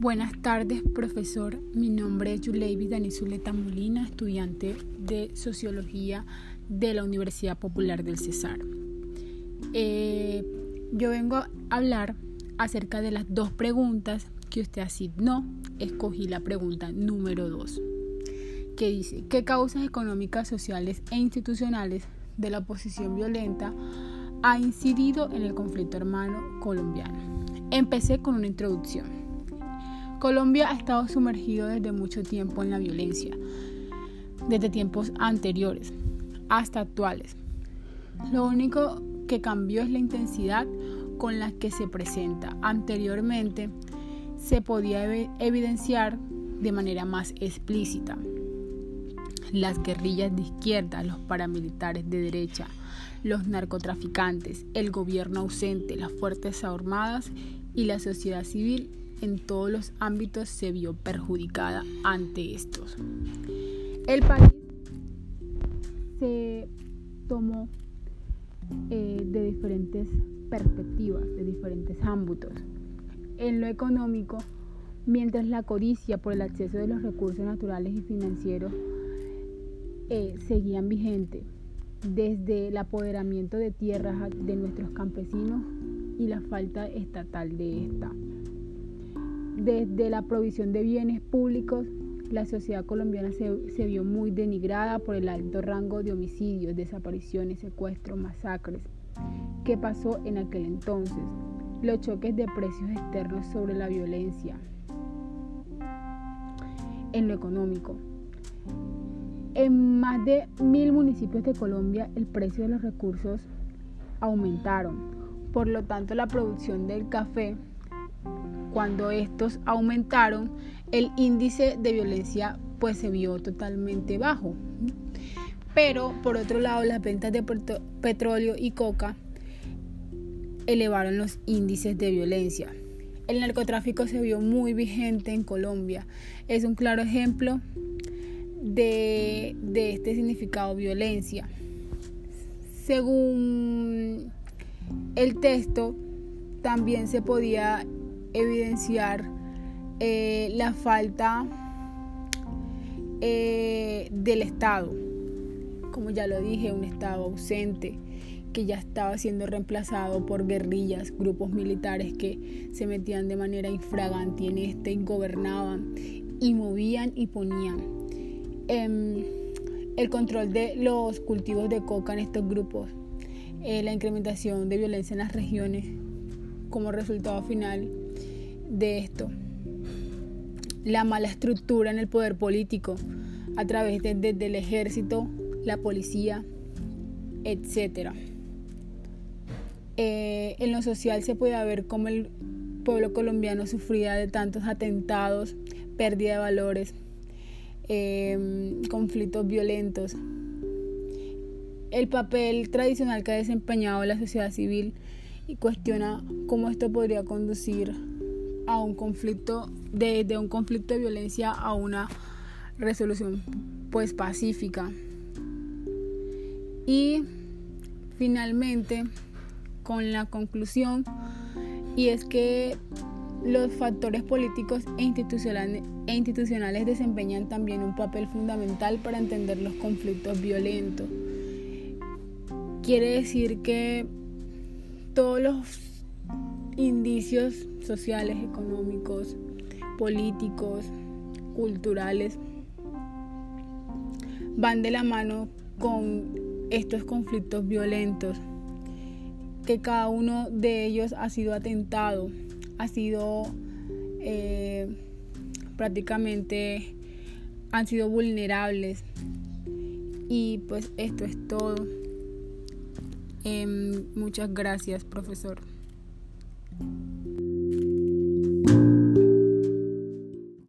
Buenas tardes, profesor. Mi nombre es Yuleiby Danizuleta Molina, estudiante de Sociología de la Universidad Popular del Cesar. Eh, yo vengo a hablar acerca de las dos preguntas que usted asignó. Escogí la pregunta número dos, que dice, ¿qué causas económicas, sociales e institucionales de la oposición violenta ha incidido en el conflicto hermano colombiano? Empecé con una introducción. Colombia ha estado sumergido desde mucho tiempo en la violencia, desde tiempos anteriores hasta actuales. Lo único que cambió es la intensidad con la que se presenta. Anteriormente se podía evidenciar de manera más explícita. Las guerrillas de izquierda, los paramilitares de derecha, los narcotraficantes, el gobierno ausente, las fuerzas armadas y la sociedad civil en todos los ámbitos se vio perjudicada ante estos. El país se tomó eh, de diferentes perspectivas, de diferentes ámbitos. En lo económico, mientras la codicia por el acceso de los recursos naturales y financieros eh, seguían vigentes, desde el apoderamiento de tierras de nuestros campesinos y la falta estatal de esta. Desde la provisión de bienes públicos, la sociedad colombiana se, vio muy denigrada por el alto rango de homicidios, desapariciones, secuestros, masacres. Que pasó en aquel entonces, los choques de precios externos sobre la violencia en lo económico. En más de mil municipios de Colombia el precio de los recursos aumentaron, por lo tanto la producción del café cuando estos aumentaron, el índice de violencia pues se vio totalmente bajo. Pero por otro lado, las ventas de petróleo y coca elevaron los índices de violencia. El narcotráfico se vio muy vigente en Colombia. Es un claro ejemplo de, de este significado violencia. Según el texto, también se podía evidenciar eh, la falta eh, del Estado. Como ya lo dije, un Estado ausente que ya estaba siendo reemplazado por guerrillas, grupos militares que se metían de manera infragante en este y gobernaban y movían y ponían. Em, el control de los cultivos de coca en estos grupos, eh, la incrementación de violencia en las regiones como resultado final de esto. La mala estructura en el poder político a través de, del ejército, la policía, etc. Eh, en lo social se puede ver cómo el pueblo colombiano sufría de tantos atentados, pérdida de valores, em, conflictos violentos. El papel tradicional que ha desempeñado la sociedad civil y cuestiona cómo esto podría conducir a un conflicto, de, un conflicto de violencia a una resolución pues pacífica. Y finalmente, con la conclusión, y es que los factores políticos e e institucionales desempeñan también un papel fundamental para entender los conflictos violentos. Quiere decir que todos los indicios sociales, económicos, políticos, culturales, van de la mano con estos conflictos violentos, que cada uno de ellos ha sido atentado, ha sido eh, prácticamente, han sido vulnerables. Y pues esto es todo. Em, muchas gracias, profesor.